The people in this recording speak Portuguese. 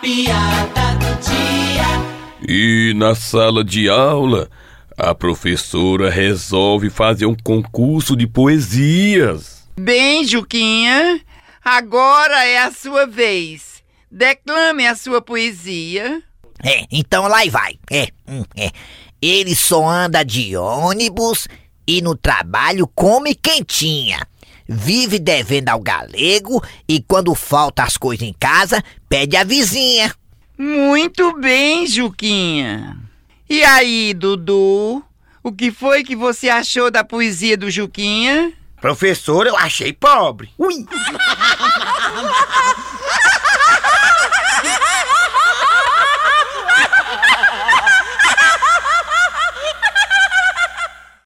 piada do dia. E na sala de aula, a professora resolve fazer um concurso de poesias. Bem, Juquinha, agora é a sua vez. Declame a sua poesia. É, então lá e vai. É, hum, é. Ele só anda de ônibus e no trabalho come quentinha. Vive devendo ao galego e quando falta as coisas em casa, pede a vizinha. Muito bem, Juquinha. E aí, Dudu? O que foi que você achou da poesia do Juquinha? Professor, eu achei pobre. Ui!